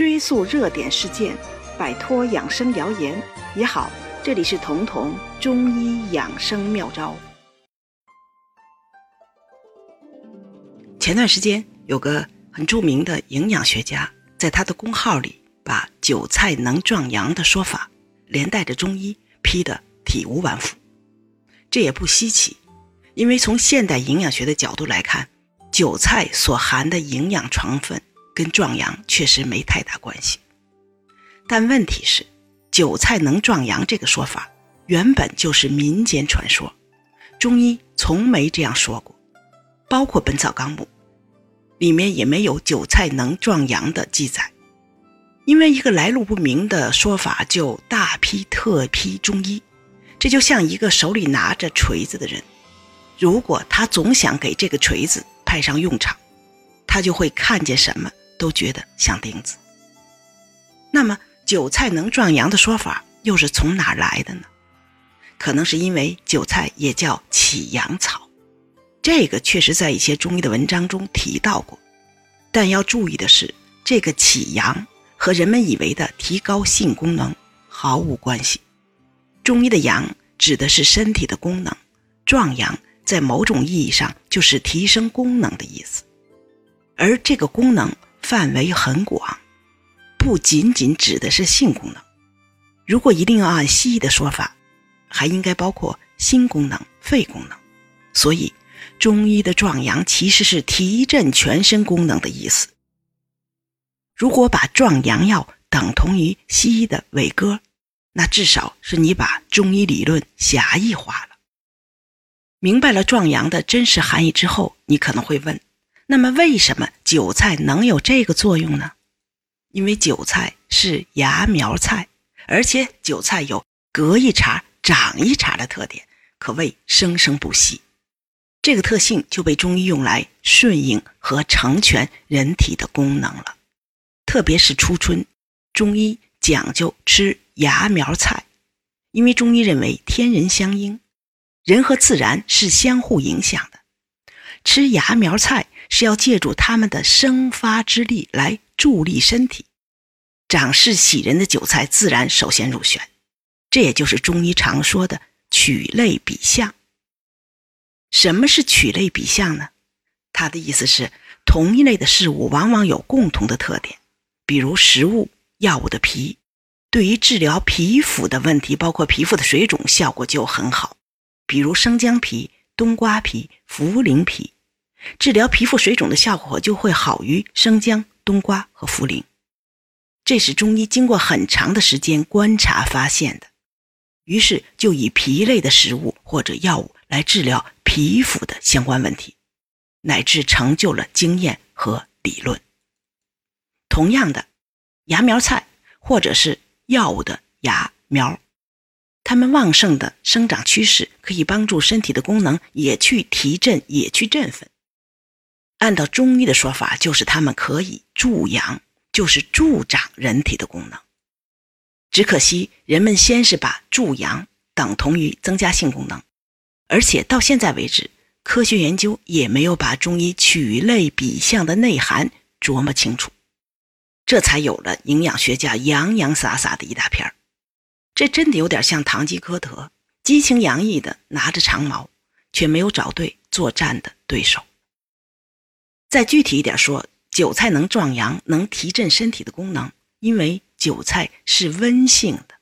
追溯热点事件，摆脱养生谣言也好。这里是彤彤中医养生妙招。前段时间有个很著名的营养学家，在他的公号里把“韭菜能壮阳”的说法，连带着中医批得体无完肤。这也不稀奇，因为从现代营养学的角度来看，韭菜所含的营养成分跟壮阳确实没太大关系。但问题是，韭菜能壮阳这个说法原本就是民间传说，中医从没这样说过，包括《本草纲目》里面也没有韭菜能壮阳的记载。因为一个来路不明的说法就大批特批中医。这就像一个手里拿着锤子的人，如果他总想给这个锤子派上用场，他就会看见什么都觉得像钉子。那么，韭菜能壮阳的说法又是从哪来的呢？可能是因为韭菜也叫起阳草，这个确实在一些中医的文章中提到过。但要注意的是，这个起阳和人们以为的提高性功能毫无关系。中医的阳指的是身体的功能，壮阳在某种意义上就是提升功能的意思，而这个功能范围很广，不仅仅指的是性功能。如果一定要按西医的说法，还应该包括心功能、肺功能。所以，中医的壮阳其实是提振全身功能的意思。如果把壮阳药等同于西医的伟哥。那至少是你把中医理论狭义化了。明白了壮阳的真实含义之后，你可能会问：那么为什么韭菜能有这个作用呢？因为韭菜是芽苗菜，而且韭菜有隔一茬长一茬的特点，可谓生生不息。这个特性就被中医用来顺应和成全人体的功能了。特别是初春，中医讲究吃。芽苗菜，因为中医认为天人相应，人和自然是相互影响的。吃芽苗菜是要借助它们的生发之力来助力身体，长势喜人的韭菜自然首先入选。这也就是中医常说的取类比象。什么是取类比象呢？它的意思是，同一类的事物往往有共同的特点，比如食物、药物的皮。对于治疗皮肤的问题，包括皮肤的水肿，效果就很好。比如生姜皮、冬瓜皮、茯苓皮，治疗皮肤水肿的效果就会好于生姜、冬瓜和茯苓。这是中医经过很长的时间观察发现的。于是就以皮类的食物或者药物来治疗皮肤的相关问题，乃至成就了经验和理论。同样的，芽苗菜或者是。药物的芽苗，它们旺盛的生长趋势可以帮助身体的功能也去提振，也去振奋。按照中医的说法，就是它们可以助阳，就是助长人体的功能。只可惜人们先是把助阳等同于增加性功能，而且到现在为止，科学研究也没有把中医取类比象的内涵琢磨清楚。这才有了营养学家洋洋洒洒的一大片儿，这真的有点像堂吉诃德，激情洋溢的拿着长矛，却没有找对作战的对手。再具体一点说，韭菜能壮阳，能提振身体的功能，因为韭菜是温性的，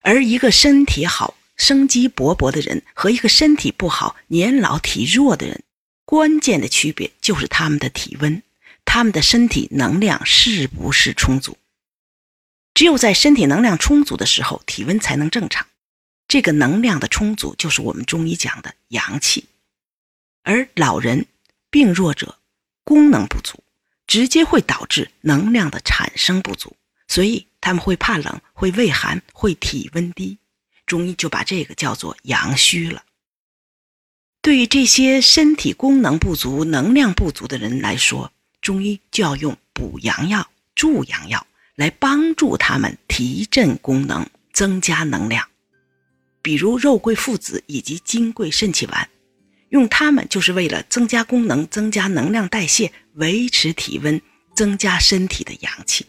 而一个身体好、生机勃勃的人和一个身体不好、年老体弱的人，关键的区别就是他们的体温。他们的身体能量是不是充足？只有在身体能量充足的时候，体温才能正常。这个能量的充足，就是我们中医讲的阳气。而老人、病弱者功能不足，直接会导致能量的产生不足，所以他们会怕冷、会畏寒、会体温低。中医就把这个叫做阳虚了。对于这些身体功能不足、能量不足的人来说，中医就要用补阳药、助阳药来帮助他们提振功能、增加能量，比如肉桂附子以及金匮肾气丸，用它们就是为了增加功能、增加能量代谢、维持体温、增加身体的阳气。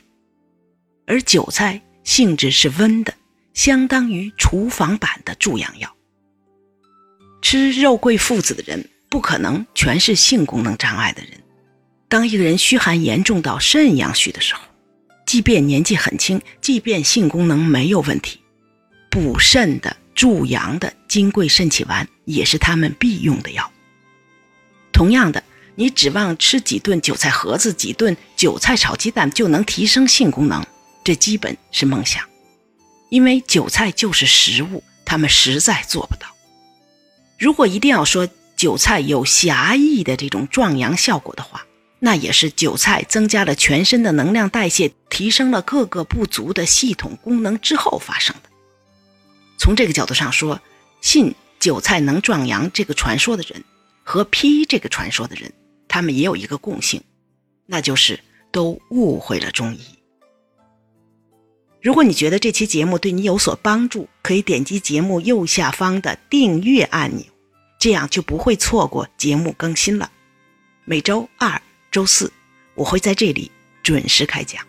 而韭菜性质是温的，相当于厨房版的助阳药。吃肉桂附子的人不可能全是性功能障碍的人。当一个人虚寒严重到肾阳虚的时候，即便年纪很轻，即便性功能没有问题，补肾的、助阳的金匮肾气丸也是他们必用的药。同样的，你指望吃几顿韭菜盒子、几顿韭菜炒鸡蛋就能提升性功能，这基本是梦想。因为韭菜就是食物，他们实在做不到。如果一定要说韭菜有狭义的这种壮阳效果的话，那也是韭菜增加了全身的能量代谢，提升了各个不足的系统功能之后发生的。从这个角度上说，信韭菜能壮阳这个传说的人和批这个传说的人，他们也有一个共性，那就是都误会了中医。如果你觉得这期节目对你有所帮助，可以点击节目右下方的订阅按钮，这样就不会错过节目更新了。每周二。周四，我会在这里准时开讲。